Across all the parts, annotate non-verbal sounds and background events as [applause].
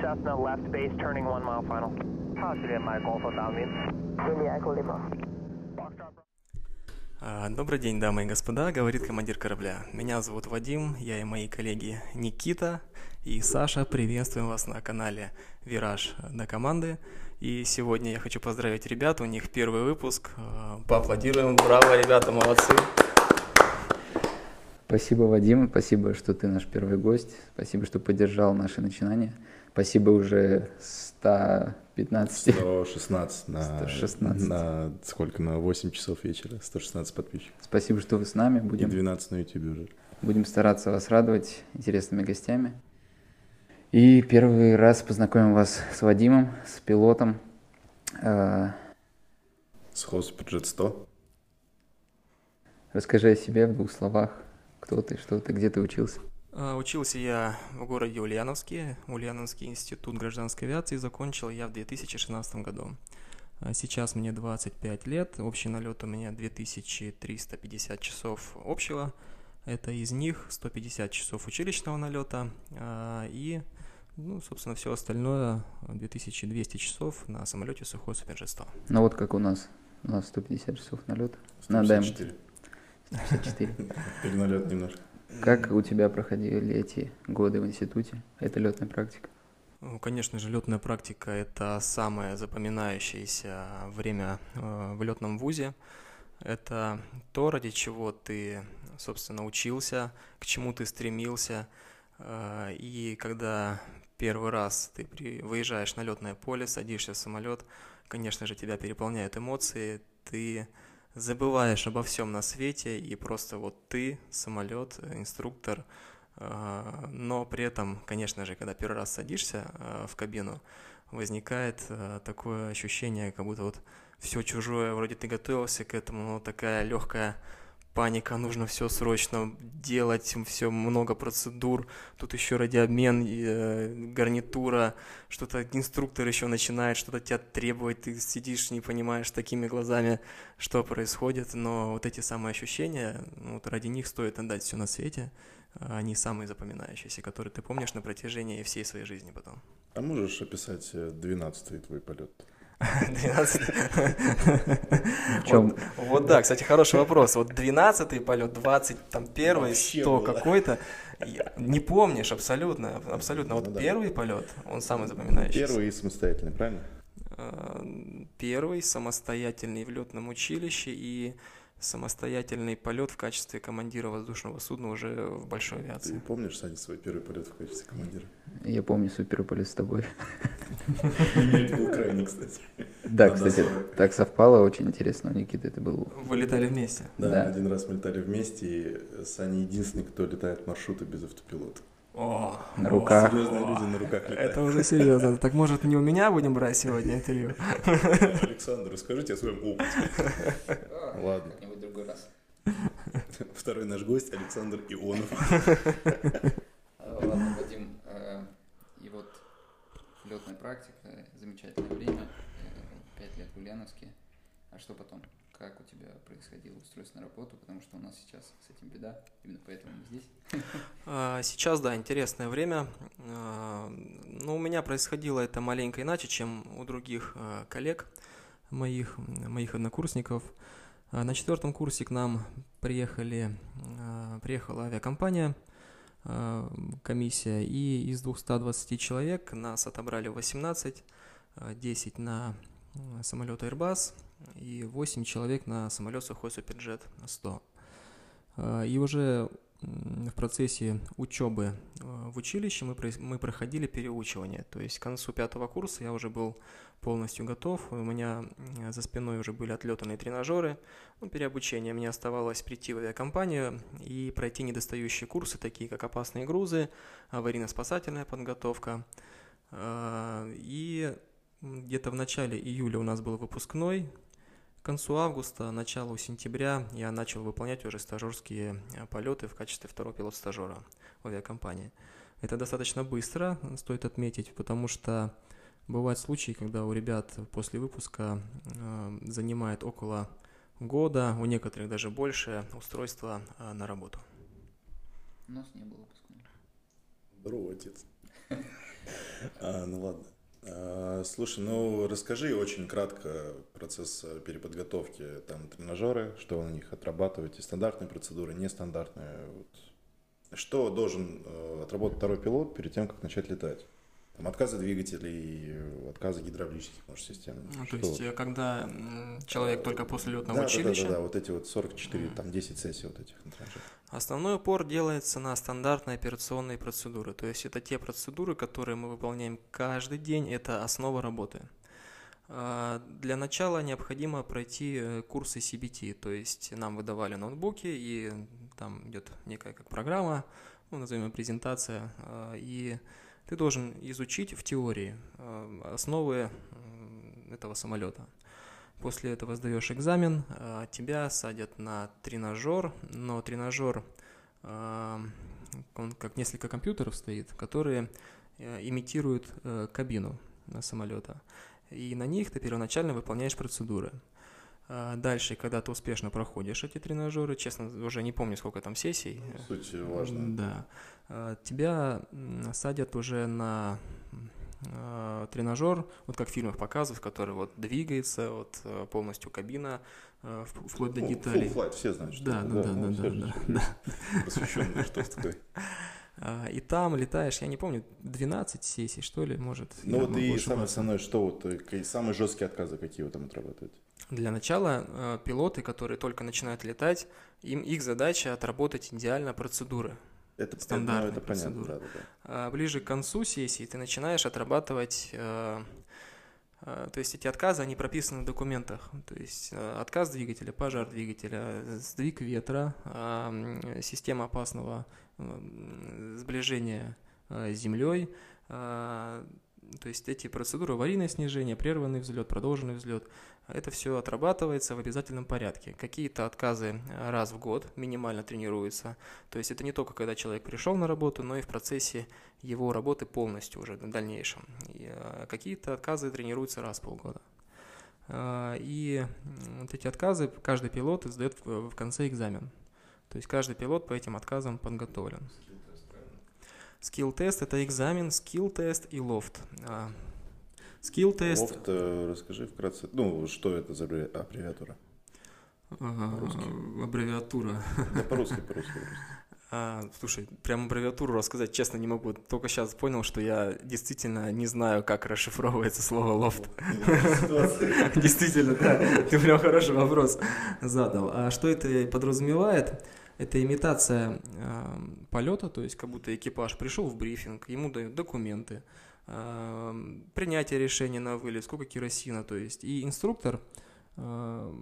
Cessna left base, turning one mile final. Positive, Mike Alpha downwind. India Echo Lima. Добрый день, дамы и господа, говорит командир корабля. Меня зовут Вадим, я и мои коллеги Никита и Саша приветствуем вас на канале Вираж на команды. И сегодня я хочу поздравить ребят, у них первый выпуск. А, Поаплодируем, браво, ребята, молодцы. Спасибо, Вадим, спасибо, что ты наш первый гость, спасибо, что поддержал наше начинание. Спасибо уже 115. 116 на, 116. на сколько? На 8 часов вечера. 116 подписчиков. Спасибо, что вы с нами. И Будем, 12 на YouTube уже. будем стараться вас радовать интересными гостями. И первый раз познакомим вас с Вадимом, с пилотом. Э, С Hotspot 100. Расскажи о себе в двух словах. Кто ты, что ты, где ты учился? А, Учился я в городе Ульяновске, Ульяновский институт гражданской авиации, закончил я в 2016 году. А Сейчас мне 25 лет, общий налет у меня 2350 часов общего, это из них 150 часов училищного налета а, и, ну, собственно, все остальное 2200 часов на самолете Сухой Супер 100. Ну вот как у нас. У нас 150 часов налета. На Дайм 154. 154. Переналет немножко. Как у тебя проходили эти годы в институте? Это летная практика. Ну, Конечно же, летная практика – это самое запоминающееся время э, в летном вузе. Это то, ради чего ты, собственно, учился, к чему ты стремился. Э, И когда первый раз ты при- выезжаешь на летное поле, садишься в самолет, конечно же, тебя переполняют эмоции, ты забываешь обо всем на свете, и просто вот ты, самолет, инструктор, а, но при этом, конечно же, когда первый раз садишься а, в кабину, возникает такое ощущение, как будто вот все чужое, вроде ты готовился к этому, но такая легкая паника, нужно все срочно делать, все много процедур, тут еще радиообмен, э, гарнитура, что-то инструктор еще начинает что-то тебя требовать, ты сидишь, не понимаешь такими глазами, что происходит, но вот эти самые ощущения, ну, вот ради них стоит отдать все на свете, а они самые запоминающиеся, которые ты помнишь на протяжении всей своей жизни потом. А можешь описать 12-й твой полет? 12 чем? Вот, вот да, кстати, хороший вопрос. Вот 12-й полет, 20, там первый, Вообще 100 было. какой-то. Не помнишь абсолютно, абсолютно. Вот Ну да. первый полет, он самый запоминающийся. Первый и самостоятельный, правильно? Э, Первый самостоятельный в летном училище и самостоятельный полет в качестве командира воздушного судна уже в большой Ты авиации. помнишь, Саня, свой первый полет в качестве командира? Я помню суперполет с тобой. Это был крайний, кстати. Да, кстати, так совпало, очень интересно. У Никиты это был... Вы летали вместе. Да, Да. один раз мы летали вместе, и Саня единственный, кто летает маршруты без автопилота. О, На руках. Серьезные люди на руках летают. Это уже серьезно. Так может не у меня будем брать сегодня интервью? Александр, расскажите о своем опыте. Ладно. Как-нибудь другой раз. Второй наш гость Александр Ионов. Ладно, Вадим, э, и вот летная практика, замечательное время, э, пять лет в Ульяновске. А что потом? Как у тебя происходило устройство на работу? Потому что у нас сейчас с этим беда, именно поэтому мы здесь. [laughs] А, Сейчас, да, интересное время. А, Но у меня происходило это маленько иначе, чем у других а, коллег моих, моих однокурсников. На четвертом курсе к нам приехали, приехала авиакомпания, комиссия, и из 220 человек нас отобрали 18, а, 10 на самолет Airbus и 8 человек на самолет Сухой Суперджет 100. А, И уже в процессе учебы в училище мы, мы проходили переучивание. То есть к концу пятого курса я уже был полностью готов. У меня за спиной уже были отлетанные тренажеры. Ну, переобучение. Мне оставалось прийти в авиакомпанию и пройти недостающие курсы, такие как опасные грузы, аварийно-спасательная подготовка. А, И где-то в начале июля у нас был выпускной, к концу августа, началу сентября я начал выполнять уже стажерские э, полеты в качестве второго пилот-стажера в авиакомпании. Это достаточно быстро, стоит отметить, потому что бывают случаи, когда у ребят после выпуска э, занимает около года, у некоторых даже больше, устройство э, на работу. У нас не было выпускного. Здорово, отец. [laughs] А, ну ладно. А, слушай, ну расскажи очень кратко процесс э, переподготовки, там тренажеры, что вы на них отрабатываете, стандартные процедуры, нестандартные. Вот. Что должен э, отработать второй пилот перед тем, как начать летать? Там отказы двигателей, отказы гидравлических, может, систем. Ну, то есть, э, когда человек только после летного да, училища, Да, да, да, вот эти вот 44, там 10 сессий вот этих на тренажерах. Основной упор делается на стандартные операционные процедуры. То есть это те процедуры, которые мы выполняем каждый день, это основа работы. А, Для начала необходимо пройти э, курсы CBT, то есть нам выдавали ноутбуки, и там идет некая как программа, ну, назовем ее презентация, а, и ты должен изучить в теории а, основы этого самолета. После этого сдаешь экзамен, а, тебя садят на тренажер, но тренажер, а, он как несколько компьютеров стоит, которые э, имитируют э, кабину на самолета. И на них ты первоначально выполняешь процедуры. А Дальше, когда ты успешно проходишь эти тренажеры, честно, уже не помню, сколько там сессий. Суть важна. Да. Тебя садят уже на а, тренажер, вот как в фильмах показывают, который вот двигается, вот э, полностью кабина, э, вплоть до Ну, деталей. Full flight, все знают, что Да, это, да, да, ну, да, все да, же да, Просвещенный, что такое. [laughs] И там летаешь, я не помню, 12 сессий, что ли, может. Ну вот и самое основное, что вот э, самые жесткие отказы, какие вы там отрабатываете? Для начала э, пилоты, которые только начинают летать, им их задача отработать идеально процедуры. Это, это, ну, это понятно, процедуры. да, да, да. А ближе к концу сессии ты начинаешь отрабатывать, э, э, то есть эти отказы, они прописаны в документах. То есть э, отказ двигателя, пожар двигателя, сдвиг ветра, а, система опасного сближения с землей. а, То есть эти процедуры, аварийное снижение, прерванный взлет, продолженный взлет, это все отрабатывается в обязательном порядке. Какие-то отказы э, раз в год минимально тренируются. То есть это не только когда человек пришел на работу, но и в процессе его работы полностью уже в дальнейшем. Э, какие-то отказы тренируются раз в полгода. А, И вот эти отказы каждый пилот сдает в в конце экзамен. То есть каждый пилот по этим отказам подготовлен. Скилл-тест – это экзамен, skill test и LOFT. Skill test LOFT, э, расскажи вкратце, ну, что это за аббреви- аббревиатура? по-русски. аббревиатура. Да, по-русски, по-русски. по-русски. [laughs] А, слушай, прям аббревиатуру рассказать честно не могу. Только сейчас понял, что я действительно не знаю, как расшифровывается слово LOFT. [laughs] Действительно, да. Ты прям хороший вопрос задал. А что это подразумевает? Это имитация э, полета, то есть как будто экипаж пришел в брифинг, ему дают документы, принятие решения на вылет, сколько керосина, то есть и инструктор э,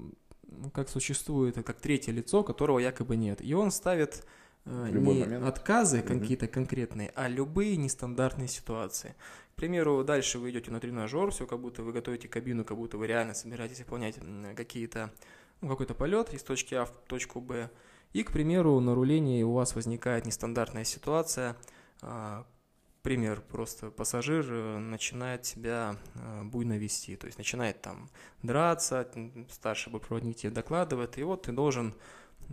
ну, как существует, как третье лицо, которого якобы нет. И он ставит э, любой не момент. отказы Мгм. какие-то конкретные, а любые нестандартные ситуации. К примеру, дальше вы идете на тренажер, все как будто вы готовите кабину, как будто вы реально собираетесь выполнять какие-то ну, какой-то полет из точки А в точку Б. И, к примеру, на рулении у вас возникает нестандартная ситуация. Пример, просто пассажир э, начинает себя э, буйно вести, то есть начинает там драться, старший бортпроводник тебе докладывает, и вот ты должен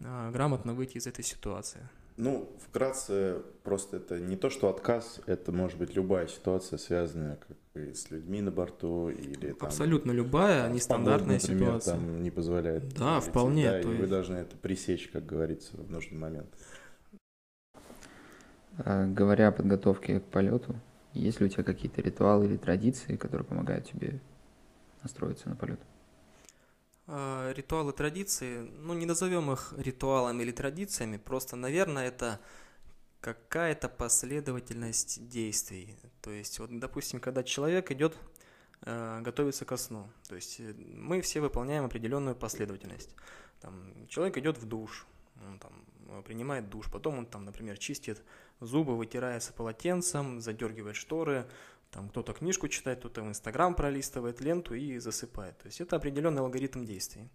а, грамотно выйти из этой ситуации. Ну, вкратце, просто это не то, что отказ, это может быть любая ситуация, связанная как и с людьми на борту или там... Абсолютно любая нестандартная погода, например, ситуация. там не позволяет. Да, лететь, вполне, Да, и то вы есть- должны это пресечь, как говорится, в нужный момент. А, Говоря о подготовке к полету, есть ли у тебя какие-то ритуалы или традиции, которые помогают тебе настроиться на полет? А, Ритуалы традиции, ну не назовем их ритуалами или традициями, просто, наверное, это какая-то последовательность действий. То есть, вот, допустим, когда человек идет э, готовиться ко сну, то есть э, мы все выполняем определенную последовательность. Там, человек идет в душ, он там э, принимает душ, потом он там, например, чистит зубы, вытирается полотенцем, задергивает шторы, там кто-то книжку читает, кто-то в Инстаграм пролистывает ленту и засыпает. То есть это определенный алгоритм действий.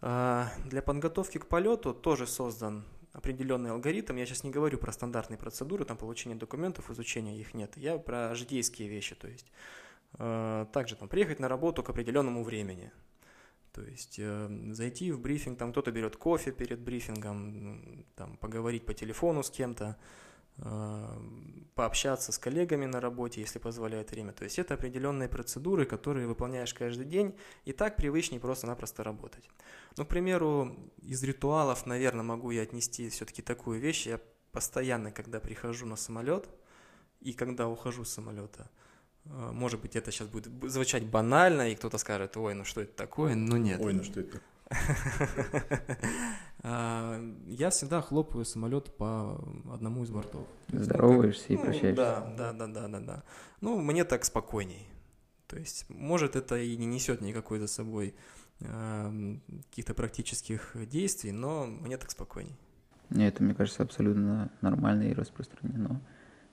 А, Для подготовки к полету тоже создан определенный алгоритм. Я сейчас не говорю про стандартные процедуры, там получение документов, изучения их нет. Я про житейские вещи, то есть э, также там приехать на работу к определенному времени. То есть э, зайти в брифинг, там кто-то берет кофе перед брифингом, там поговорить по телефону с кем-то, пообщаться с коллегами на работе, если позволяет время. То есть это определенные процедуры, которые выполняешь каждый день, и так привычнее просто-напросто работать. Ну, к примеру, из ритуалов, наверное, могу я отнести все-таки такую вещь. Я постоянно, когда прихожу на самолет и когда ухожу с самолета, э, может быть, это сейчас будет звучать банально, и кто-то скажет, ой, ну что это такое? Ну нет. Ой, ну что это А, [laughs] я всегда хлопаю самолет по одному из бортов. Здороваешься и ну, прощаешься. Да, да, да, да, да, да. Ну, мне так спокойней. То есть, может, это и не несет никакой за собой э, каких-то практических действий, но мне так спокойней. Нет, это, мне кажется, абсолютно нормально и распространено,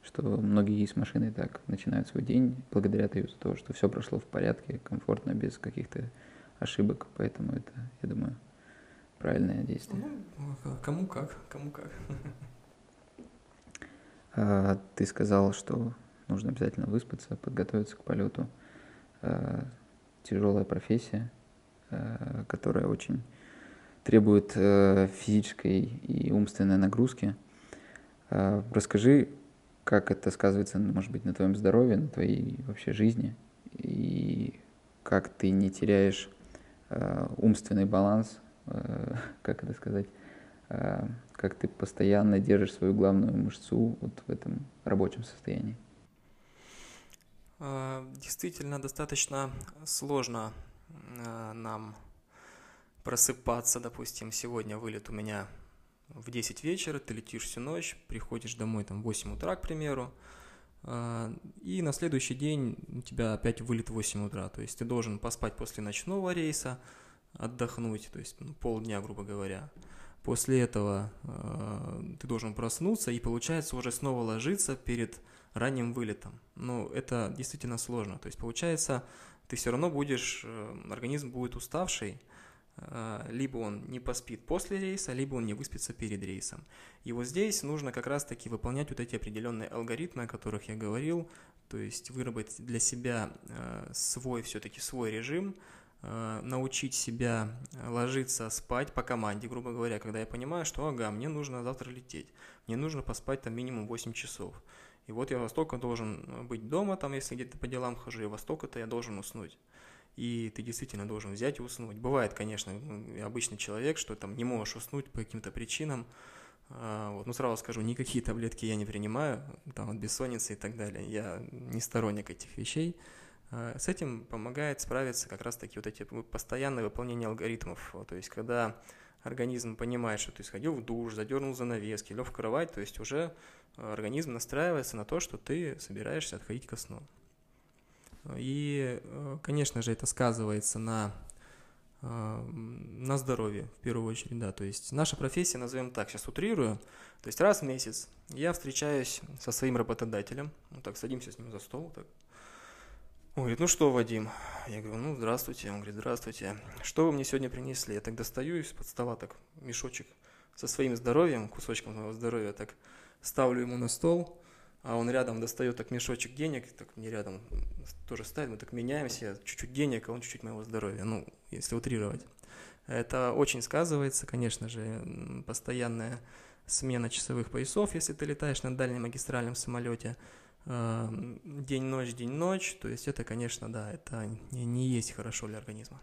что многие с машиной так начинают свой день благодаря того, что все прошло в порядке, комфортно, без каких-то ошибок, поэтому это, я думаю, правильное действие. Ну, кому как, кому как. А, ты сказал, что нужно обязательно выспаться, подготовиться к полету. А, тяжелая профессия, а, которая очень требует а, физической и умственной нагрузки. А, расскажи, как это сказывается, может быть, на твоем здоровье, на твоей вообще жизни, и как ты не теряешь э, умственный баланс, э, [laughs] как это сказать, э, как ты постоянно держишь свою главную мышцу вот в этом рабочем состоянии? А, действительно, достаточно сложно э, нам просыпаться, допустим, сегодня вылет у меня в 10 вечера, ты летишь всю ночь, приходишь домой там в 8 утра, к примеру, а, и на следующий день у тебя опять вылет в 8 утра. То есть ты должен поспать после ночного рейса, отдохнуть, то есть ну, полдня, грубо говоря. После этого э, ты должен проснуться и, получается, уже снова ложиться перед ранним вылетом. Но это действительно сложно. То есть, получается, ты все равно будешь, э, организм будет уставший, либо он не поспит после рейса, либо он не выспится перед рейсом. И вот здесь нужно как раз-таки выполнять вот эти определенные алгоритмы, о которых я говорил, то есть выработать для себя а, свой, все-таки свой режим, а, научить себя ложиться спать по команде, грубо говоря, когда я понимаю, что ага, мне нужно завтра лететь, мне нужно поспать там минимум 8 часов. И вот я во столько должен быть дома, там, если где-то по делам хожу, и во столько-то я должен уснуть и ты действительно должен взять и уснуть. Бывает, конечно, обычный человек, что там не можешь уснуть по каким-то причинам. А, вот. Ну, сразу скажу, никакие таблетки я не принимаю, там, от бессонницы и так далее. Я не сторонник этих вещей. А, с этим помогает справиться как раз-таки вот эти постоянное выполнение алгоритмов. То есть, когда организм понимает, что ты сходил в душ, задернул занавески, лег в кровать, то есть уже организм настраивается на то, что ты собираешься отходить ко сну. И, э, конечно же, это сказывается на, э, на здоровье, в первую очередь, да. То есть наша профессия, назовем так, сейчас утрирую, то есть раз в месяц я встречаюсь со своим работодателем, ну так, садимся с ним за стол, так, он говорит, ну что, Вадим? Я говорю, ну здравствуйте. Он говорит, здравствуйте. Что вы мне сегодня принесли? Я так достаю из-под стола так мешочек со своим здоровьем, кусочком моего здоровья, так ставлю ему на стол а он рядом достает так мешочек денег, так мне рядом тоже ставит, мы так меняемся, чуть-чуть денег, а он чуть-чуть моего здоровья, ну, если утрировать. Это очень сказывается, конечно же, постоянная смена часовых поясов, если ты летаешь на дальнем магистральном самолете, а, день-ночь, день-ночь, то есть это, конечно, да, это не есть хорошо для организма.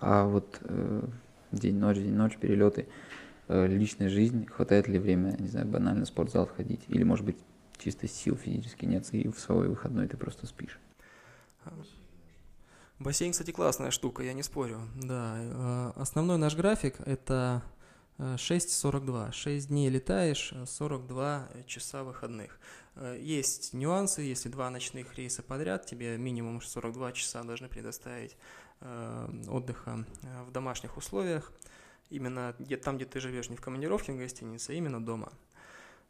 А вот э, день-ночь, день-ночь, перелеты, э, личная жизнь, хватает ли время, не знаю, банально в спортзал ходить, или, может быть, чисто сил физически нет, и в свой выходной ты просто спишь. Бассейн, кстати, классная штука, я не спорю. Да, э, основной наш график это 6.42. Э, 6 дней летаешь, 42 часа выходных. Э, есть нюансы, если два ночных рейса подряд, тебе минимум 42 часа должны предоставить отдыха в домашних условиях. Именно где, там, где ты живешь, не в командировке в гостинице, а именно дома.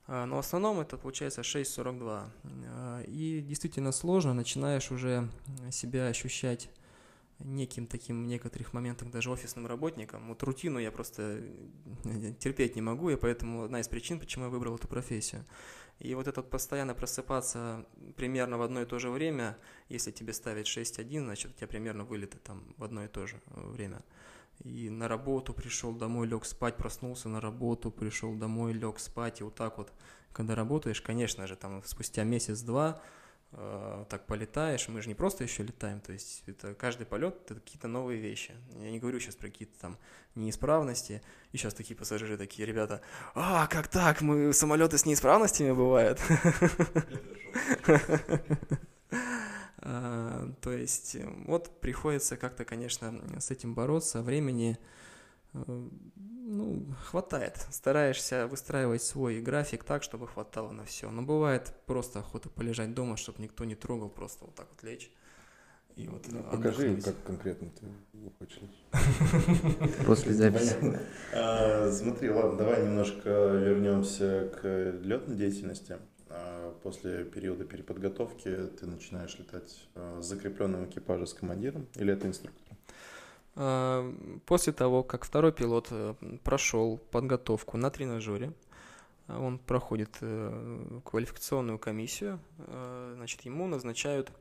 А, но в основном это получается 6.42. А, и действительно сложно, начинаешь уже себя ощущать неким таким в некоторых моментах даже офисным работником. Вот рутину я просто э, терпеть не могу, и поэтому одна из причин, почему я выбрал эту профессию. И вот этот постоянно просыпаться примерно в одно и то же время, если тебе ставить 6.1, значит у тебя примерно вылеты там в одно и то же время и на работу пришел домой, лег спать, проснулся на работу, пришел домой, лег спать, и вот так вот когда работаешь, конечно же, там спустя месяц-два э, так полетаешь, мы же не просто еще летаем, то есть это каждый полет это какие-то новые вещи. Я не говорю сейчас про какие-то там неисправности, и сейчас такие пассажиры такие, ребята, а, как так, мы самолеты с неисправностями бывают. А, то есть вот приходится как-то, конечно, с этим бороться, времени э, ну, хватает. Стараешься выстраивать свой график так, чтобы хватало на все. Но бывает просто охота полежать дома, чтобы никто не трогал, просто вот так вот лечь. И вот ну, покажи, как конкретно ты хочешь. [laughs] После записи. А, смотри, ладно, давай немножко вернемся к летной деятельности. А, после периода переподготовки ты начинаешь летать а, с закрепленным экипажем с командиром или это инструктор? После того, как второй пилот э, прошел подготовку на тренажере, он проходит э, квалификационную комиссию, э, значит, ему назначают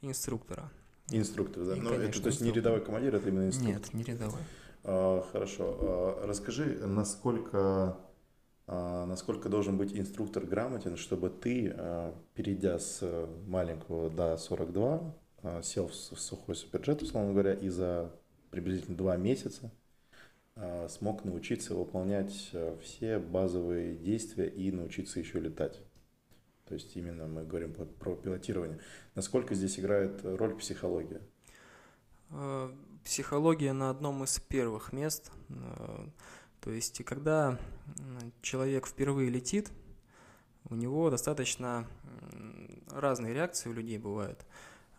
инструктора. Инструктор, да? И, ну, конечно, это, то есть не рядовой командир, это именно инструктор? Нет, не рядовой. А, хорошо. А, расскажи, насколько, а, насколько должен быть инструктор грамотен, чтобы ты, а, перейдя с маленького до 42, а, сел в сухой суперджет, условно говоря, и за приблизительно два месяца а, смог научиться выполнять а, все базовые действия и научиться еще летать. То есть именно мы говорим про пилотирование. Насколько здесь играет роль психология? А, психология на одном из первых мест. То есть, когда человек впервые летит, у него достаточно разные реакции у людей бывают.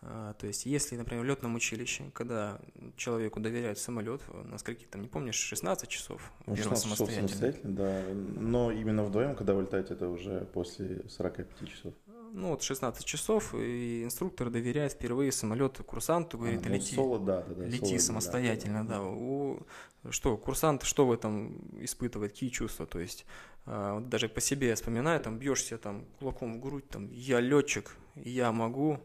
А, то есть, если, например, в летном училище, когда человеку доверяют самолет, на скольки там, не помнишь, 16 часов? Ну, 16 часов самостоятельно, да. Но именно вдвоем, когда вы летаете, это уже после 45 часов. Ну, вот 16 часов, и инструктор доверяет впервые самолет курсанту, говорит, а, ну, лети, соло, да, да, да, лети соло, самостоятельно, да. да. У, что, курсант, что в этом испытывает, какие чувства, то есть, а, вот даже по себе я вспоминаю, там, бьешься там кулаком в грудь, там, я летчик, я могу,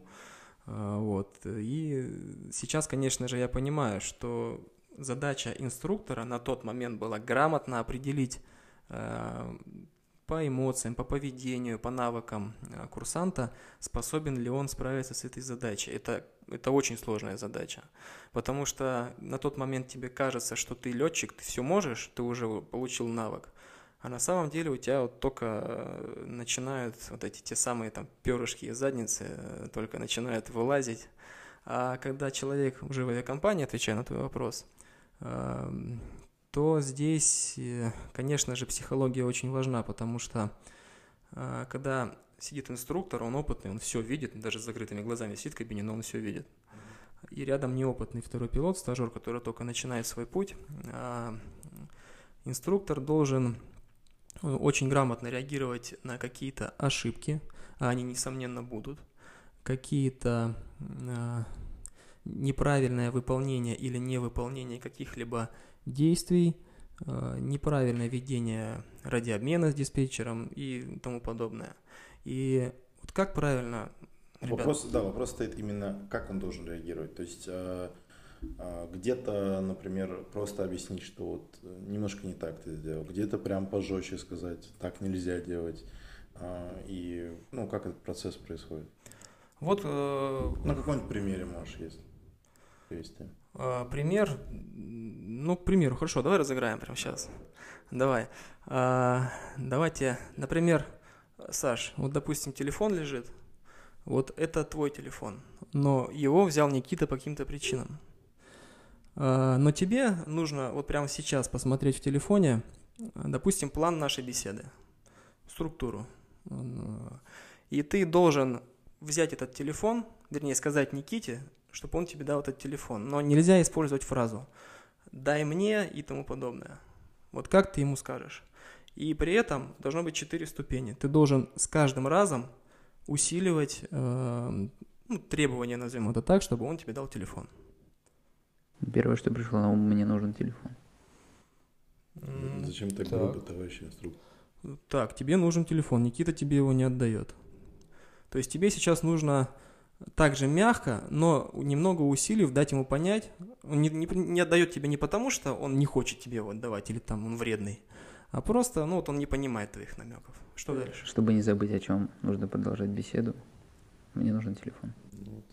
а, вот. И сейчас, конечно же, я понимаю, что задача инструктора на тот момент была грамотно определить а, по эмоциям, по поведению, по навыкам а, курсанта, способен ли он справиться с этой задачей. Это, это очень сложная задача, потому что на тот момент тебе кажется, что ты летчик, ты все можешь, ты уже получил навык, а на самом деле у тебя вот только э, начинают вот эти те самые там перышки и задницы э, только начинают вылазить. А когда человек уже в авиакомпании, отвечая на твой вопрос, эм, то здесь, э, конечно же, психология очень важна, потому что когда сидит инструктор, он опытный, он все видит, даже с закрытыми глазами сидит в кабине, но он все видит. И рядом неопытный второй пилот, стажер, который только начинает свой путь, а инструктор должен очень грамотно реагировать на какие-то ошибки, а они, несомненно, будут, какие-то э, неправильное выполнение или невыполнение каких-либо действий, э, неправильное ведение радиообмена с диспетчером и тому подобное. И вот как правильно... Ребят... Вопрос, да, вопрос стоит именно, как он должен реагировать. То есть э, а, где-то, например, просто объяснить, что вот э, немножко не так ты сделал, где-то прям пожестче сказать, так нельзя делать. И, ну, как этот процесс происходит? Вот... Э... На каком-нибудь примере можешь есть привести? Э, пример, ну, к примеру, хорошо, давай разыграем прямо сейчас. Давай. Э, давайте, например, Саш, вот, допустим, телефон лежит, вот это твой телефон, но его взял Никита по каким-то причинам. А, но тебе нужно вот прямо сейчас посмотреть в телефоне, допустим, план нашей беседы, структуру. И ты должен взять этот телефон, вернее сказать Никите, чтобы он тебе дал этот телефон. Но нельзя использовать фразу «дай мне» и тому подобное. Вот как ты ему скажешь. И при этом должно быть четыре ступени. Ты должен с каждым разом усиливать э, ну, требования, назовем это так, чтобы он тебе дал телефон. Первое, что пришло на ум, мне нужен телефон. Зачем так, так. грубо, товарищ инструктор? Так, тебе нужен телефон, Никита тебе его не отдает. То есть тебе сейчас нужно также мягко, но немного усилив дать ему понять, он не, не, не отдает тебе не потому, что он не хочет тебе его отдавать или там он вредный, а просто, ну, вот он не понимает твоих намеков. Что дальше? Чтобы не забыть о чем, нужно продолжать беседу. Мне нужен телефон.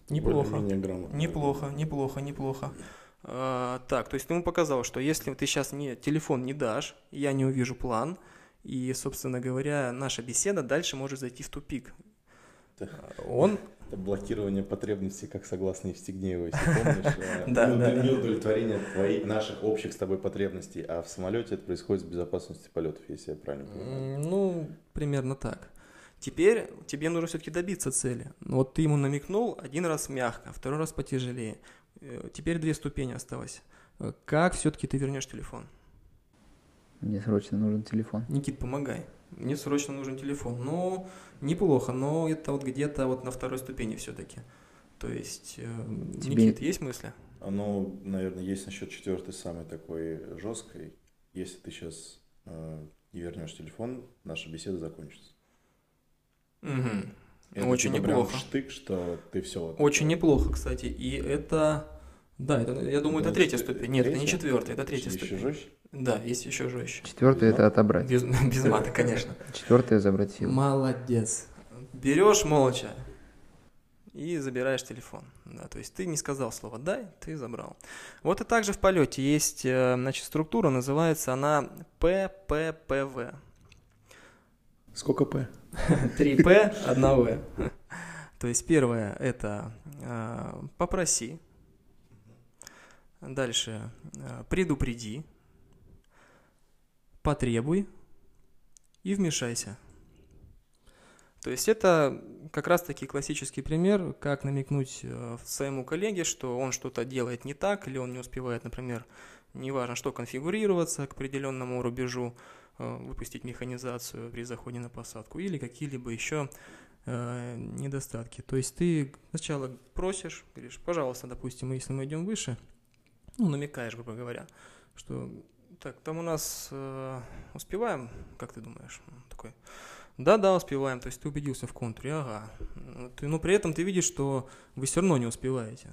Неплохо. Неплохо, неплохо, неплохо. А, так, то есть ты ему показал, что если ты сейчас мне телефон не дашь, я не увижу план, и, собственно говоря, наша беседа дальше может зайти в тупик. Да. Он Это блокирование потребностей, как согласно Евстигнеевой, если помнишь. [laughs] э, Да, удовлетворение твоих, наших общих с тобой потребностей, а в самолете это происходит с безопасности полетов, если я правильно понимаю. Ну, примерно так. Теперь тебе нужно все-таки добиться цели. Ну, Вот ты ему намекнул один раз мягко, второй раз потяжелее. Э, Теперь две ступени осталось. Э, Как все-таки ты вернешь телефон? Мне срочно нужен телефон. Никит, помогай. Мне срочно нужен телефон. Ну, неплохо, но это вот где-то вот на второй ступени все-таки. То есть, э, Тебе- Никит, есть мысли? Оно, наверное, есть насчет четвертой самой такой жесткой. Если ты сейчас не вернешь телефон, наша беседа закончится. Мгм. Это Очень типа прям неплохо. штык, что ты все. Очень неплохо, кстати. И это... Да, это, я думаю, это Ну, третья четвер- ступень. Нет, это не третья? четвертая, это третья Еще ступень. жестче? Да, есть еще жестче. Четвертое это отобрать. Без, [laughs] без мата, конечно. Четвертое забрать силу. Молодец. Берешь молча и забираешь телефон. Да, то есть ты не сказал слово «дай», ты забрал. Вот и также в полете есть э, значит, структура, называется она ПППВ. Сколько П? [laughs] 3П, 1В. [laughs] То есть первое – это э, попроси. Дальше э, предупреди. Потребуй и вмешайся. То есть это как раз-таки классический пример, как намекнуть э, своему коллеге, что он что-то делает не так, или он не успевает, например, неважно что, конфигурироваться к определенному рубежу, э, выпустить механизацию при заходе на посадку, или какие-либо еще э, недостатки. То есть ты сначала просишь, говоришь, пожалуйста, допустим, если мы идем выше, ну, намекаешь, грубо говоря, что так, там у нас э, успеваем, как ты думаешь? Такой, да-да, успеваем, то есть ты убедился в контуре, ага. Ты- но при этом ты видишь, что вы все равно не успеваете.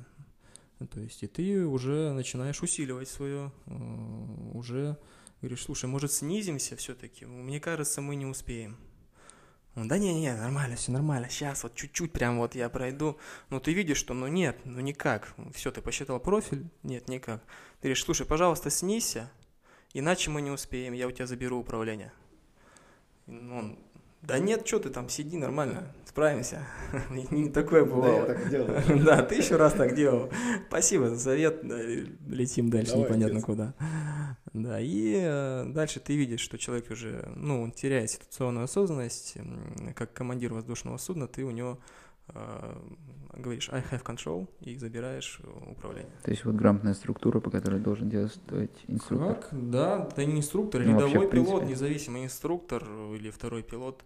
То есть и ты уже начинаешь усиливать свое, э, уже говоришь, слушай, может снизимся все-таки? Мне кажется, мы не успеем. Он, да не, не, нормально, все нормально, сейчас вот чуть-чуть прям вот я пройду. Но ты видишь, что ну нет, ну никак. Все, ты посчитал профиль? Нет, никак. Ты говоришь, слушай, пожалуйста, снизься, иначе мы не успеем, я у тебя заберу управление. И Он, да нет, что ты там, сиди нормально, справимся. [laughs] Не- такое Да, я бывало. так делал. [laughs] Да, ты еще раз так делал. Спасибо за совет. Летим дальше, непонятно куда. Да, и э, дальше ты видишь, что человек уже, ну, он теряет ситуационную осознанность. Как командир воздушного судна, ты у него э, говоришь I have control и забираешь э, управление. То есть вот грамотная структура, по которой должен действовать инструктор. Как? Да, да не инструктор, Ну, вообще, рядовой в принципе. пилот, независимый инструктор или второй пилот.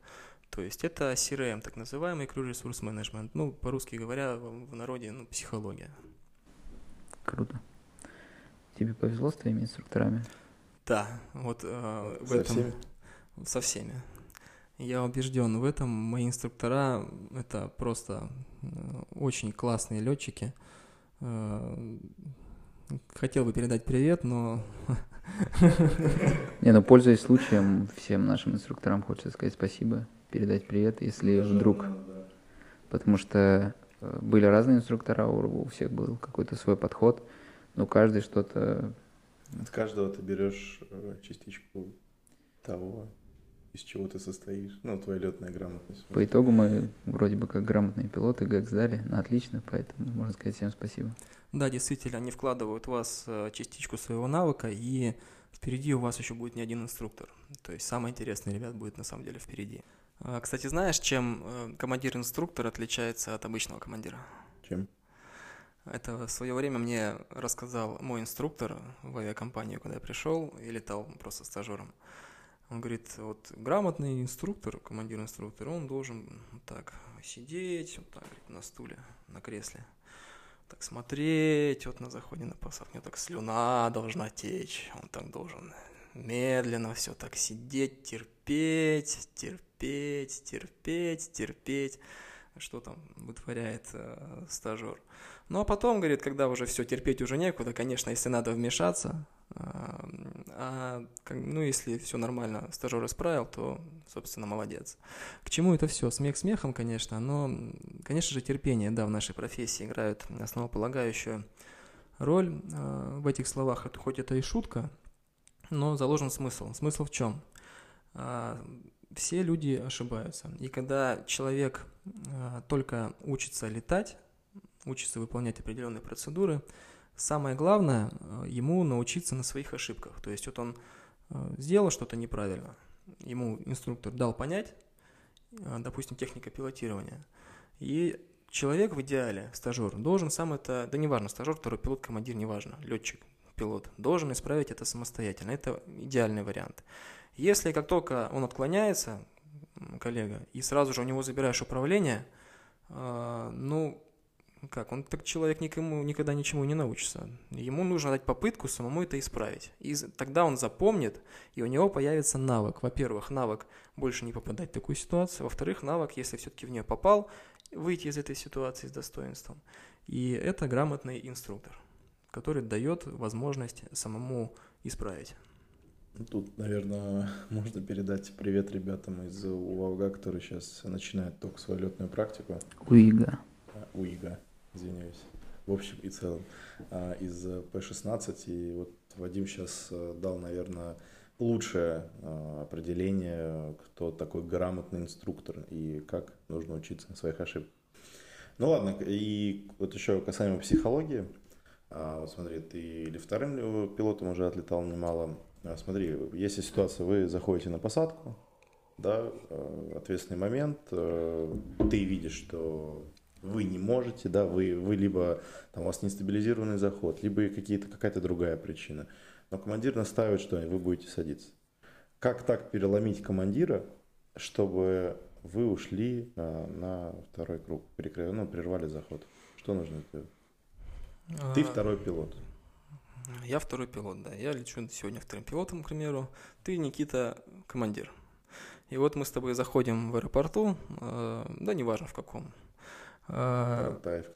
То есть это CRM, так называемый Crew Resource Management. Ну, по-русски говоря, в в народе, ну, психология. Круто. Тебе повезло с твоими инструкторами? Да, вот э, в Со этом... всеми? Со всеми. Я убежден в этом. Мои инструктора — это просто э, очень классные летчики. Э, Хотел бы передать привет, но [laughs] Не, ну пользуясь случаем, всем нашим инструкторам хочется сказать спасибо, передать привет, если вдруг. Потому что э, были разные инструктора, у всех был какой-то свой подход, но каждый что-то... От каждого ты берешь частичку того, из чего ты состоишь. Ну, твоя летная грамотность. По итогу мы вроде бы как грамотные пилоты, ГЭК сдали, на отлично, поэтому можно сказать всем спасибо. да, действительно, они вкладывают в вас э, частичку своего навыка, и впереди у вас еще будет не один инструктор. То есть самое интересное, ребят, будет на самом деле впереди. А, Кстати, знаешь, чем э, командир-инструктор отличается от обычного командира? Чем? Это в свое время мне рассказал мой инструктор в авиакомпанию, когда я пришел и летал просто стажером. Он говорит, вот грамотный инструктор, командир инструктора, он должен так сидеть, вот так говорит, на стуле, на кресле, так смотреть вот на заходе на посадку, у него так слюна должна течь, он так должен медленно все так сидеть, терпеть, терпеть, терпеть, терпеть, что там вытворяет э, стажер. Ну а потом, говорит, когда уже все терпеть уже некуда, конечно, если надо вмешаться, А, ну, если все нормально, стажер исправил, то, собственно, молодец. К чему это все? Смех смехом, конечно, но, конечно же, терпение, да, в нашей профессии играет основополагающую роль. А, в этих словах, это, хоть это и шутка, но заложен смысл. Смысл в чем? А, все люди ошибаются. И когда человек только учится летать, учится выполнять определенные процедуры, самое главное э, ему научиться на своих ошибках. То есть вот он э, сделал что-то неправильно, ему инструктор дал понять, э, допустим, техника пилотирования, и человек в идеале, стажер, должен сам это, да неважно, стажер, второй пилот, командир, неважно, летчик, пилот, должен исправить это самостоятельно. Это идеальный вариант. Если как только он отклоняется, коллега, и сразу же у него забираешь управление, ну, как, он так человек никому никогда ничему не научится. Ему нужно дать попытку самому это исправить. И тогда он запомнит, и у него появится навык. Во-первых, навык больше не попадать в такую ситуацию. Во-вторых, навык, если все-таки в нее попал, выйти из этой ситуации с достоинством. И это грамотный инструктор, который дает возможность самому исправить. Тут, наверное, можно передать привет ребятам из УАУГа, которые сейчас начинают только свою летную практику. УИГА. УИГА извиняюсь, в общем и целом, а, из P16. И вот Вадим сейчас э, дал, наверное, лучшее а, определение, кто такой грамотный инструктор и как нужно учиться на своих ошибках. Ну ладно, и вот еще касаемо психологии. А, вот смотри, ты или вторым пилотом уже отлетал немало. Смотри, если ситуация, вы заходите на посадку, да, ответственный момент, э, ты видишь, что вы не можете, да, вы, вы либо там, у вас нестабилизированный заход, либо какие-то, какая-то другая причина. Но командир настаивает, что вы будете садиться. Как так переломить командира, чтобы вы ушли на, на второй круг, перекрыли, ну, прервали заход? Что нужно сделать? Ты а, второй пилот. Я второй пилот, да. Я лечу сегодня вторым пилотом, к примеру. Ты, Никита, командир. И вот мы с тобой заходим в аэропорту, э, да неважно в каком, а, Баратаевка,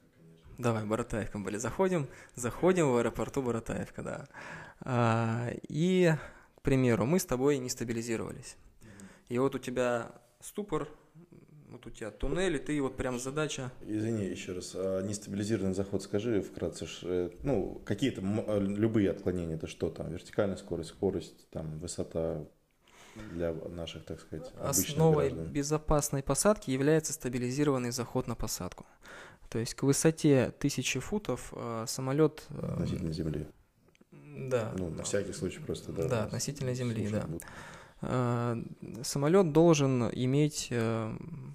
Давай, Баратаевка были. Заходим, заходим в аэропорту Баратаевка, да. А, и, к примеру, мы с тобой не стабилизировались. И вот у тебя ступор, вот у тебя туннель, и ты вот прям задача... Извини, еще раз, а нестабилизированный заход скажи вкратце, э, ну, какие-то любые отклонения, это что там, вертикальная скорость, скорость, там, высота, для наших, так сказать, Основой граждан. безопасной посадки является стабилизированный заход на посадку. То есть к высоте 1000 футов э, самолет... Э, относительно земли. Да. Ну, на всякий случай просто, да. Да, относительно земли, да. Э, самолет должен иметь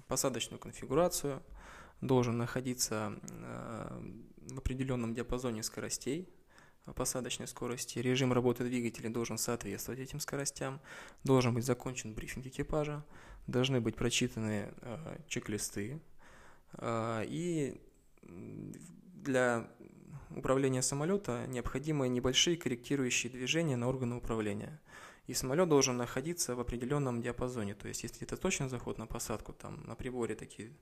посадочную конфигурацию, должен находиться в определенном диапазоне скоростей, посадочной скорости. Режим работы двигателя должен соответствовать этим скоростям. Должен быть закончен брифинг экипажа. Должны быть прочитаны э, чек-листы. Э, и для управления самолета необходимы небольшие корректирующие движения на органы управления. И самолет должен находиться в определенном диапазоне. То есть, если это точный заход на посадку, там на приборе такие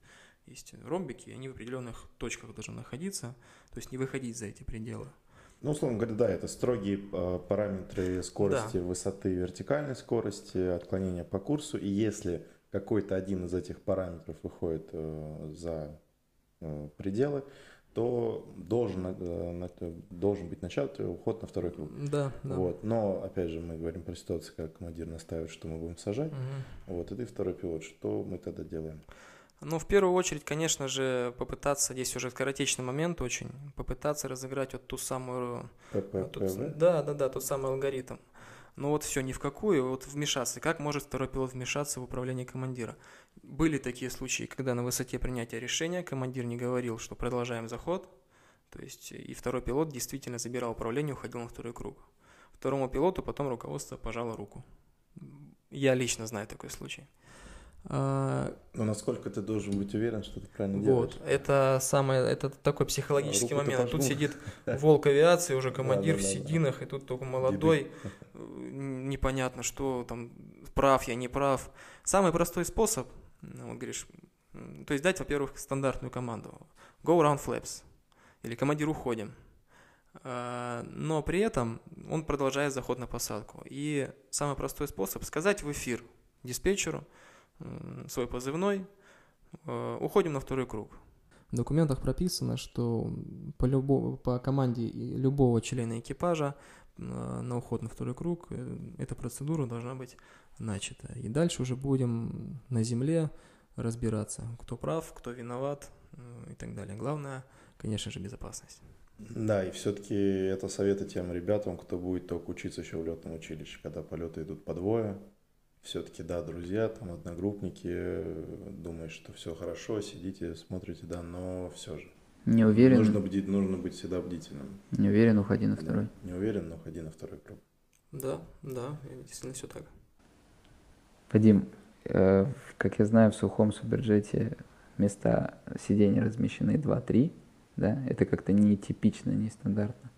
есть ромбики, они в определенных точках должны находиться, то есть не выходить за эти пределы. Ну, условно говоря, да, это строгие а, параметры скорости, да. высоты, вертикальной скорости, отклонения по курсу. И если какой-то один из этих параметров выходит э, за э, пределы, то должен, э, должен быть начат уход на второй круг. Да, да. Вот. Но, опять же, мы говорим про ситуацию, когда командир настаивает, что мы будем сажать. Угу. Вот, и ты второй пилот. Что мы тогда делаем? Ну, в первую очередь, конечно же, попытаться, здесь уже скоротечный момент очень, попытаться разыграть вот ту самую... Тот, да, да, да, тот самый алгоритм. Но вот все, ни в какую, вот вмешаться. Как может второй пилот вмешаться в управление командира? Были такие случаи, когда на высоте принятия решения командир не говорил, что продолжаем заход, то есть и второй пилот действительно забирал управление, уходил на второй круг. Второму пилоту потом руководство пожало руку. Я лично знаю такой случай. А, Но насколько ты должен быть уверен, что ты правильно вот, делаешь? это самое, это такой психологический Руку момент. Тут сидит [laughs] волк авиации, уже командир в сединах, и тут только молодой, [laughs] непонятно, что там, прав я, не прав. Самый простой способ, ну, вот говоришь, то есть дать, во-первых, стандартную команду. Go round flaps. Или командир уходим. а, но при этом он продолжает заход на посадку. И самый простой способ сказать в эфир диспетчеру свой позывной, а, уходим на второй круг. В документах прописано, что по, любо, по команде любого члена экипажа а, на уход на второй круг э, эта процедура должна быть начата. И дальше уже будем на земле разбираться, кто прав, кто виноват э, и так далее. Главное, конечно же, безопасность. Да, и все-таки это советы тем ребятам, кто будет только учиться еще в летном училище, когда полеты идут по двое. Все-таки, да, друзья, там одногруппники, думаешь, что все хорошо, сидите, смотрите, да, но все же. Не уверен. Нужно, бдить, нужно быть всегда бдительным. Не уверен, уходи на второй. Да, не уверен, но уходи на второй круг. Да, да, действительно все так. Вадим, э, как я знаю, в сухом суперджете места сидений размещены 2-3 да, это как-то нетипично, нестандартно.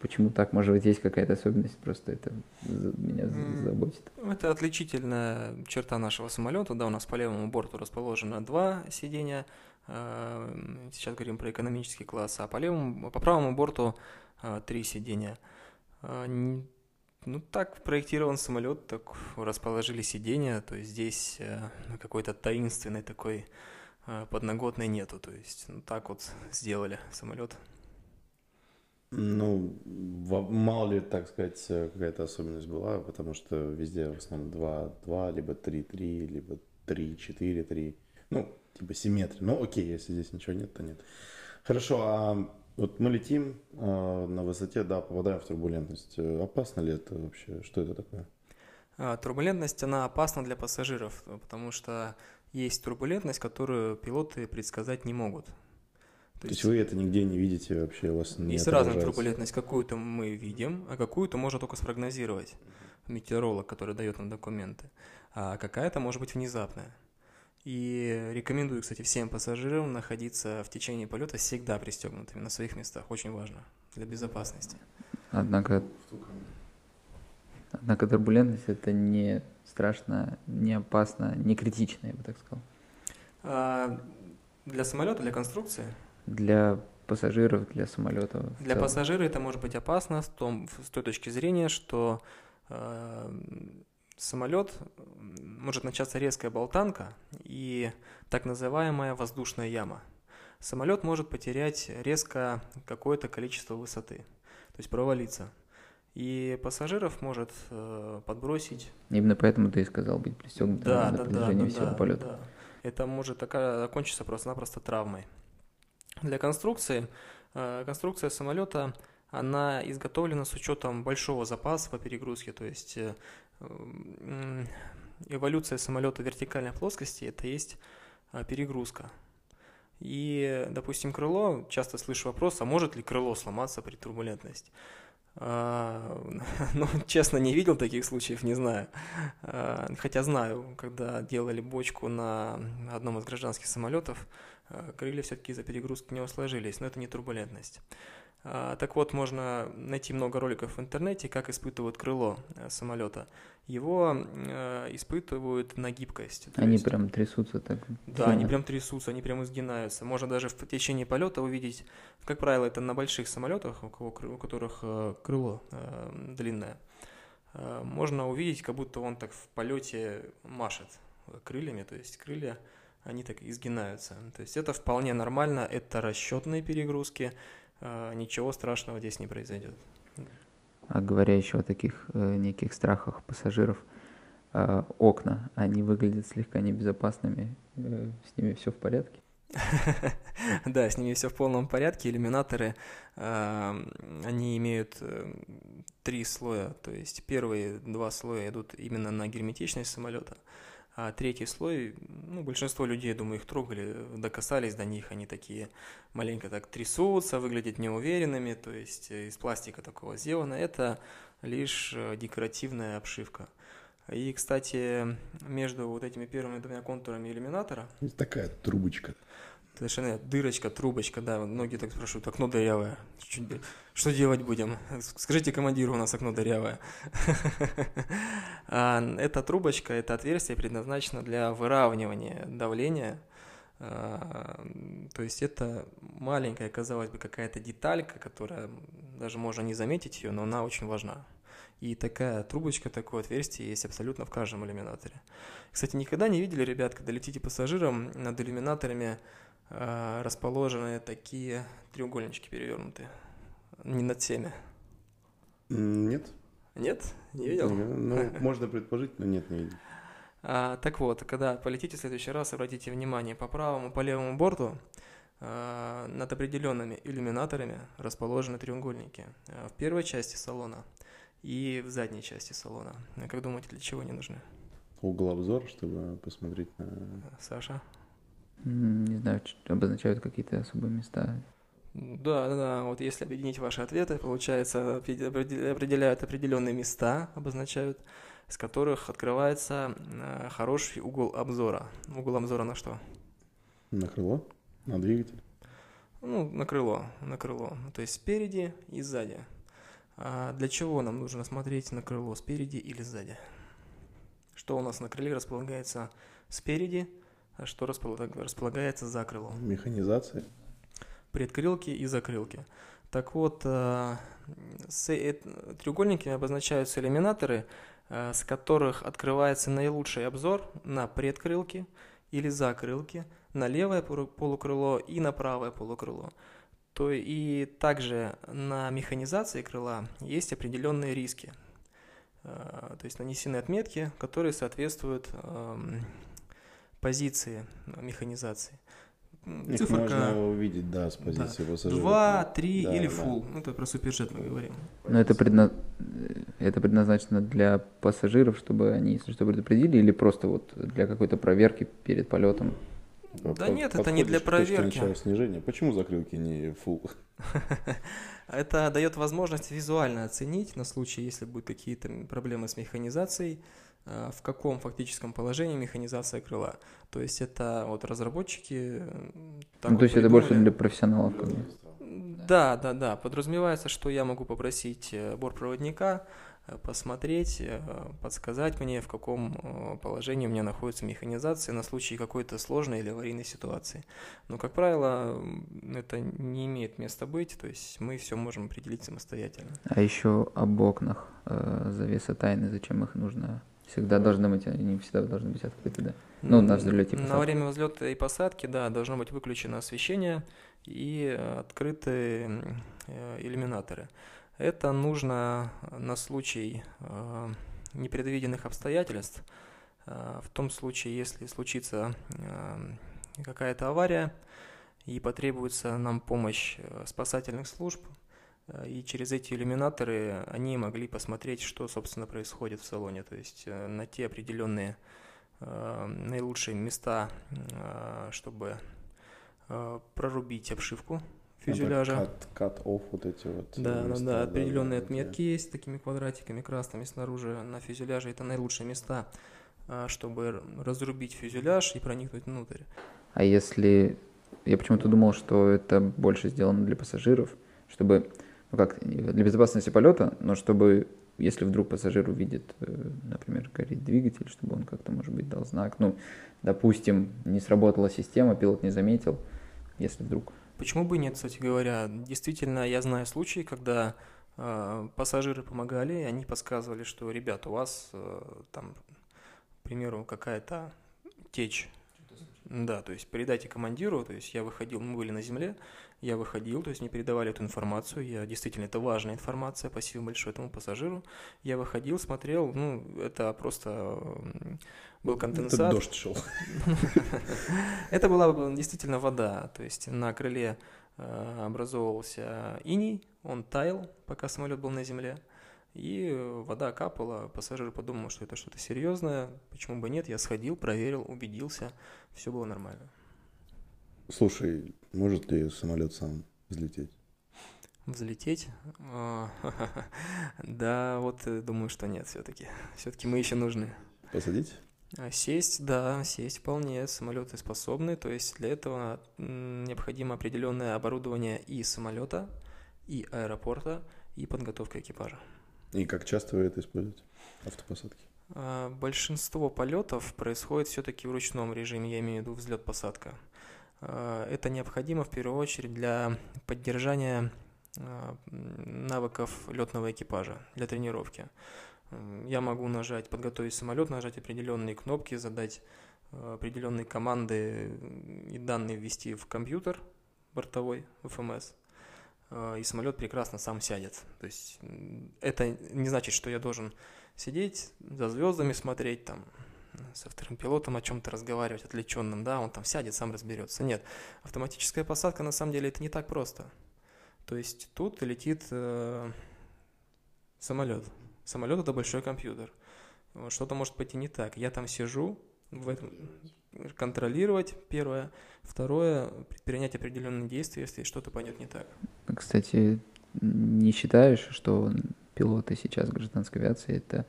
Почему так? Может быть, есть какая-то особенность, просто это меня заботит. Это отличительная черта нашего самолета. Да, у нас по левому борту расположено два сидения. А, сейчас говорим про экономический класс, а по левому, по правому борту а, три сидения. А, ну, так проектирован самолет, так расположили сидения, то есть здесь э, какой-то таинственный такой подноготной нету. То есть ну, так вот сделали самолет. Ну, мало ли, так сказать, какая-то особенность была, потому что везде в основном 2, 2 либо 3, 3, либо 3, 4, 3. Ну, типа симметрия. Ну, окей, если здесь ничего нет, то нет. Хорошо, а вот мы летим а, на высоте, да, попадаем в турбулентность. Опасно ли это вообще? Что это такое? А, турбулентность, она опасна для пассажиров, потому что есть турбулентность, которую пилоты предсказать не могут. То, То есть, вы это нигде не видите вообще, у вас не Есть разная турбулентность, какую-то мы видим, а какую-то можно только спрогнозировать. Метеоролог, который дает нам документы. А какая-то может быть внезапная. И рекомендую, кстати, всем пассажирам находиться в течение полета всегда пристегнутыми на своих местах. Очень важно для безопасности. Однако, однако турбулентность это не страшно, не опасно, не критично, я бы так сказал. А, для самолета, для конструкции? Для пассажиров, для самолета. Для пассажира это может быть опасно с, том, с той точки зрения, что э, самолет может начаться резкая болтанка и так называемая воздушная яма. Самолет может потерять резко какое-то количество высоты, то есть провалиться и пассажиров может э, подбросить. Именно поэтому ты и сказал быть пристегнутым да, на да, протяжении да, всего да, полета. Да. Это может окончиться просто-напросто травмой. Для конструкции, э, конструкция самолета, она изготовлена с учетом большого запаса по перегрузке, то есть э, эволюция самолета вертикальной плоскости – это есть э, перегрузка. И, допустим, крыло, часто слышу вопрос, а может ли крыло сломаться при турбулентности? [laughs] Ну, честно, не видел таких случаев, не знаю. Хотя знаю, когда делали бочку на одном из гражданских самолетов, крылья все-таки из-за перегрузки не усложились, но это не турбулентность. А, так вот, можно найти много роликов в интернете, как испытывают крыло э, самолета. Его э, испытывают на гибкость. Они есть, прям трясутся так? Да, они прям трясутся, они прям изгинаются. Можно даже в течение полета увидеть, как правило, это на больших самолетах, у, кого, у которых э, крыло длинное. Можно увидеть, как будто он так в полете машет крыльями, то есть крылья они так изгинаются. То есть это вполне нормально, это расчетные перегрузки, а, ничего страшного здесь не произойдет. А говоря еще о таких э, неких страхах пассажиров, э, окна, они выглядят слегка небезопасными, э, с ними все в порядке? [laughs] Да, с ними все в полном порядке. Иллюминаторы, э, они имеют э, три слоя, то есть первые два слоя идут именно на герметичность самолета, а третий слой, ну, большинство людей, думаю, их трогали, докасались до них, они такие маленько так трясутся, выглядят неуверенными, то есть э, из пластика такого сделано. Это лишь э, декоративная обшивка. И, кстати, между вот этими первыми двумя контурами иллюминатора... Такая трубочка. Совершенно дырочка, трубочка, да. Многие так спрашивают, окно дырявое. Что делать будем? Скажите командиру, у нас окно дырявое. [laughs] А, эта трубочка, это отверстие предназначено для выравнивания давления А, то есть это маленькая, казалось бы, какая-то деталька, которая даже можно не заметить ее, но она очень важна. И такая трубочка, такое отверстие есть абсолютно в каждом иллюминаторе. Кстати, никогда не видели, ребят, когда летите пассажиром, над иллюминаторами расположены такие треугольнички перевернутые. Не над всеми. Нет. Нет? Не видел? Ну, [laughs] можно предположить, но нет, не видел. А, так вот, когда полетите в следующий раз, обратите внимание, по правому, по левому борту а, над определенными иллюминаторами расположены треугольники. А, в первой части салона и в задней части салона. Как думаете, для чего они нужны? Угол обзора, чтобы посмотреть на... Саша? Не знаю, обозначают какие-то особые места. Да, да, да. Вот если объединить ваши ответы, получается, определяют определенные места, обозначают, с которых открывается э, хороший угол обзора. Угол обзора на что? На крыло? На двигатель? Ну, на крыло, на крыло. То есть спереди и сзади. А для чего нам нужно смотреть на крыло, спереди или сзади? Что у нас на крыле располагается спереди, что располагается за крылом? Механизация. Предкрылки и закрылки. Так вот, э, э, треугольниками обозначаются иллюминаторы, э, с которых открывается наилучший обзор на предкрылки или закрылки, на левое полукрыло и на правое полукрыло то и также на механизации крыла есть определенные риски. То есть нанесены отметки, которые соответствуют эм, позиции механизации. Их Циферка... можно увидеть, да, с позиции да. пассажира. Два, три да, или да. full. Ну, это про суперджет мы говорим. Но это, предна... это предназначено для пассажиров, чтобы они, если что, предупредили, или просто вот для какой-то проверки перед полетом? Да Под, нет, это не для проверки. снижения. Почему закрылки не full? [laughs] Это дает возможность визуально оценить на случай, если будут какие-то проблемы с механизацией, э, в каком фактическом положении механизация крыла. То есть это вот разработчики... Ну, то есть это больше для профессионалов? Да, да, да. Подразумевается, что я могу попросить э, бортпроводника Э, посмотреть, э, подсказать мне, в каком э, положении у меня находится механизация на случай какой-то сложной или аварийной ситуации. Но, как правило, это не имеет места быть, то есть мы все можем определить самостоятельно. А еще об окнах завеса тайны, зачем их нужно? Всегда должны быть, они всегда должны быть открыты, да? Ну, на взлете На время взлета и посадки, да, должно быть выключено освещение и открыты иллюминаторы. Это нужно на случай э, непредвиденных обстоятельств, э, в том случае, если случится э, какая-то авария и потребуется нам помощь спасательных служб, и через эти иллюминаторы они могли посмотреть, что, собственно, происходит в салоне, то есть на те определенные наилучшие места, чтобы прорубить обшивку фюзеляжа. Cut, off вот эти вот. Да, места, да, да, определенные да, отметки да. есть такими квадратиками красными снаружи на фюзеляже. Это наилучшие места, чтобы разрубить фюзеляж и проникнуть внутрь. А если... Я почему-то думал, что это больше сделано для пассажиров, чтобы, ну как, для безопасности полета, но чтобы, если вдруг пассажир увидит, э, например, горит двигатель, чтобы он как-то, может быть, дал знак. Ну, допустим, не сработала система, пилот не заметил, если вдруг Почему бы нет, кстати говоря? Действительно, я знаю случаи, когда э, пассажиры помогали, и они подсказывали, что, ребят, у вас э, там, к примеру, какая-то течь. Да, то есть передайте командиру, то есть я выходил, мы были на земле, я выходил, то есть мне передавали эту информацию, я действительно, это важная информация, спасибо большое этому пассажиру. Я выходил, смотрел, ну, это просто был конденсат. Это дождь шел. [laughs] Это была действительно вода, то есть на крыле э, образовывался иней, он таял, пока самолет был на земле, и вода капала, пассажир подумал, что это что-то серьезное, почему бы нет, я сходил, проверил, убедился, все было нормально. Слушай, может ли самолет сам взлететь? Взлететь? А, [laughs] да, вот э, думаю, что нет все-таки. Все-таки мы еще нужны. Посадить? А, сесть, да, сесть вполне. Самолеты способны. То есть для этого необходимо определенное оборудование и самолета, и аэропорта, и подготовка экипажа. И как часто вы это используете? Автопосадки? А, большинство полетов происходит все-таки в ручном режиме, я имею в виду взлет-посадка. Э, это необходимо в первую очередь для поддержания э, навыков летного экипажа, для тренировки. Я могу нажать, подготовить самолет, нажать определенные кнопки, задать определенные команды и данные ввести в компьютер бортовой, ФМС, и самолет прекрасно сам сядет. То есть это не значит, что я должен сидеть за звездами смотреть, там, со вторым пилотом о чем-то разговаривать, отвлеченным, да, он там сядет, сам разберется. Нет, автоматическая посадка на самом деле это не так просто. То есть тут летит э, самолет. Самолет это большой компьютер. Что-то может пойти не так. Я там сижу, в этом контролировать, первое. Второе, предпринять определенные действия, если что-то пойдет не так. Кстати, не считаешь, что пилоты сейчас гражданской авиации это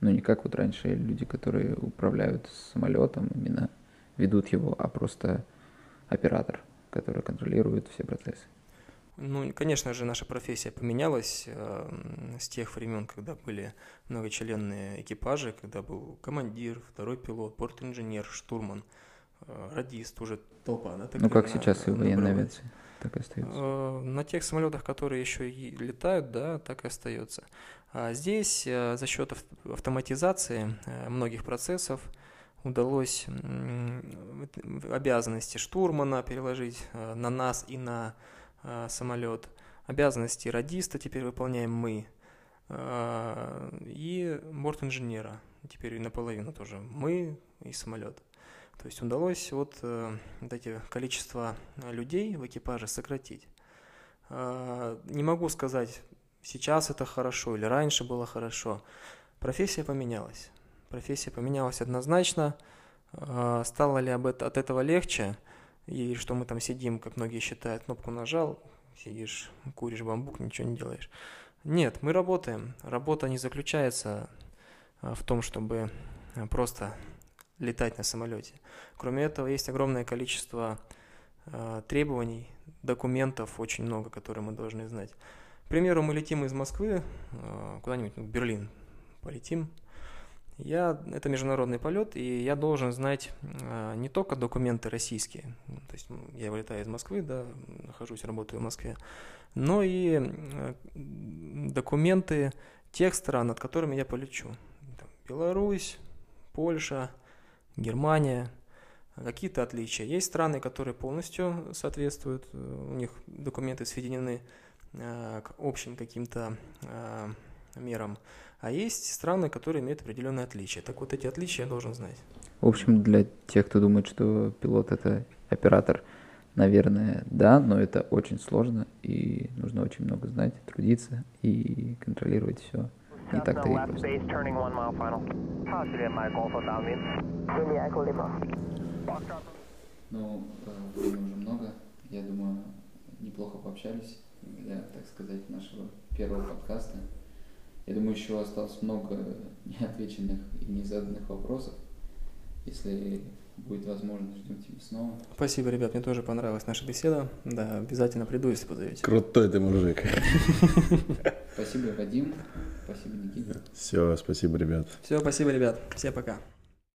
ну, не как вот раньше люди, которые управляют самолетом, именно ведут его, а просто оператор, который контролирует все процессы. Ну, конечно же, наша профессия поменялась э, с тех времен, когда были многочленные экипажи, когда был командир, второй пилот, порт-инженер, штурман, радист, уже толпа, да? Ну, как на, сейчас и в военной авиации, так и остается. Э, на тех самолетах, которые еще и летают, да, так и остается. А здесь э, за счет автоматизации э, многих процессов удалось обязанности штурмана переложить э, на нас и на самолет. Обязанности радиста теперь выполняем мы. И борт-инженера. Теперь и наполовину тоже мы и самолет. То есть удалось вот, вот эти количество людей в экипаже сократить. Не могу сказать сейчас это хорошо или раньше было хорошо. Профессия поменялась. Профессия поменялась однозначно. Стало ли об это, от этого легче? И что мы там сидим, как многие считают, кнопку нажал, сидишь, куришь бамбук, ничего не делаешь. Нет, мы работаем. Работа не заключается в том, чтобы просто летать на самолете. Кроме этого, есть огромное количество а, требований, документов, очень много, которые мы должны знать. К примеру, мы летим из Москвы э, куда-нибудь в Берлин, полетим. Я, это международный полет, и я должен знать э, не только документы российские, то есть я вылетаю из Москвы, да, нахожусь, работаю в Москве, но и э, документы тех стран, над которыми я полечу. Там, Беларусь, Польша, Германия, какие-то отличия. Есть страны, которые полностью соответствуют, у них документы соединены Э, к общим каким-то э, мерам. А есть страны, которые имеют определенные отличия. Так вот эти отличия я должен знать. В общем, для тех, кто думает, что пилот это оператор, наверное, да, но это очень сложно и нужно очень много знать, трудиться и контролировать все. Так-то и просто. Ну, э, времени уже много. Я думаю, неплохо пообщались для, так сказать, нашего первого подкаста. Я думаю, еще осталось много неотвеченных и незаданных вопросов. Если будет возможность, ждем тебя снова. Спасибо, ребят, мне тоже понравилась наша беседа. Да, обязательно приду, если позовете. Крутой ты мужик. Спасибо, Вадим. Спасибо, Никита. Все, спасибо, ребят. Все, спасибо, ребят. Всем пока.